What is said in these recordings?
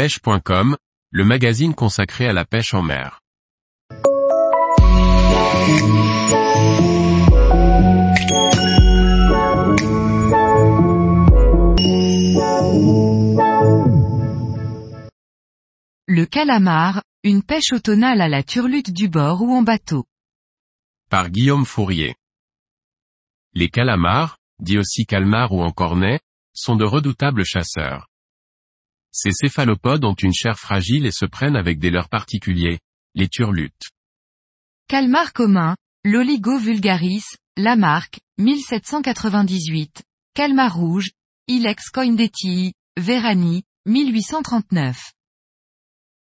pêche.com, le magazine consacré à la pêche en mer. Le calamar, une pêche automnale à la turlute du bord ou en bateau. Par Guillaume Fourier. Les calamars, dits aussi calmars ou en cornet, sont de redoutables chasseurs. Ces céphalopodes ont une chair fragile et se prennent avec des leurres particuliers, les turlutes. Calmar commun, l'Oligo vulgaris, Lamarck, 1798. Calmar rouge, Ilex coindetii, Verani, 1839.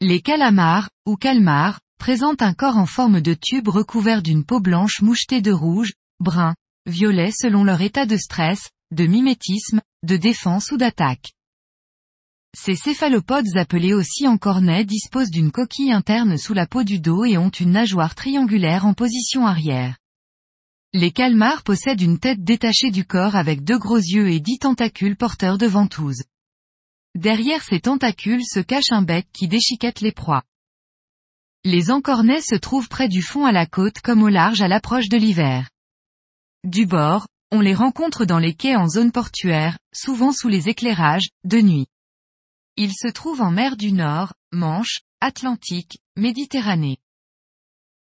Les calamars, ou calmars, présentent un corps en forme de tube recouvert d'une peau blanche mouchetée de rouge, brun, violet selon leur état de stress, de mimétisme, de défense ou d'attaque. Ces céphalopodes appelés aussi en cornet disposent d'une coquille interne sous la peau du dos et ont une nageoire triangulaire en position arrière. Les calmars possèdent une tête détachée du corps avec deux gros yeux et dix tentacules porteurs de ventouses. Derrière ces tentacules se cache un bec qui déchiquette les proies. Les encornets se trouvent près du fond à la côte comme au large à l'approche de l'hiver. Du bord, on les rencontre dans les quais en zone portuaire, souvent sous les éclairages, de nuit. Ils se trouvent en mer du Nord, Manche, Atlantique, Méditerranée.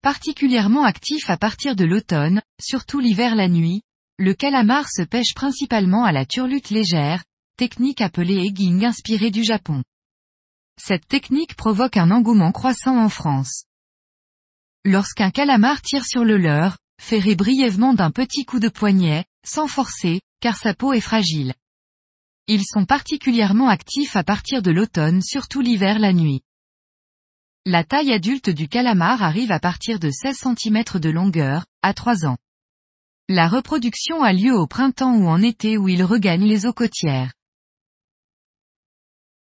Particulièrement actif à partir de l'automne, surtout l'hiver la nuit, le calamar se pêche principalement à la turlute légère, technique appelée egging inspirée du Japon. Cette technique provoque un engouement croissant en France. Lorsqu'un calamar tire sur le leurre, ferrez brièvement d'un petit coup de poignet, sans forcer, car sa peau est fragile. Ils sont particulièrement actifs à partir de l'automne surtout l'hiver la nuit. La taille adulte du calamar arrive à partir de 16 cm de longueur, à 3 ans. La reproduction a lieu au printemps ou en été où il regagne les eaux côtières.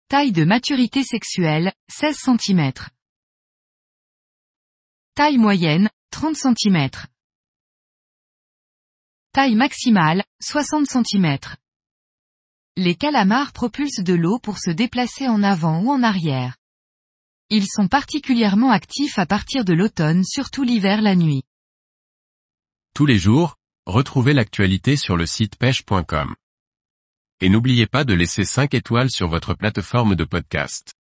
Taille de maturité sexuelle, 16 cm. Taille moyenne, 30 cm. Taille maximale, 60 cm. Les calamars propulsent de l'eau pour se déplacer en avant ou en arrière. Ils sont particulièrement actifs à partir de l'automne surtout l'hiver la nuit. Tous les jours, retrouvez l'actualité sur le site pêche.com. Et n'oubliez pas de laisser 5 étoiles sur votre plateforme de podcast.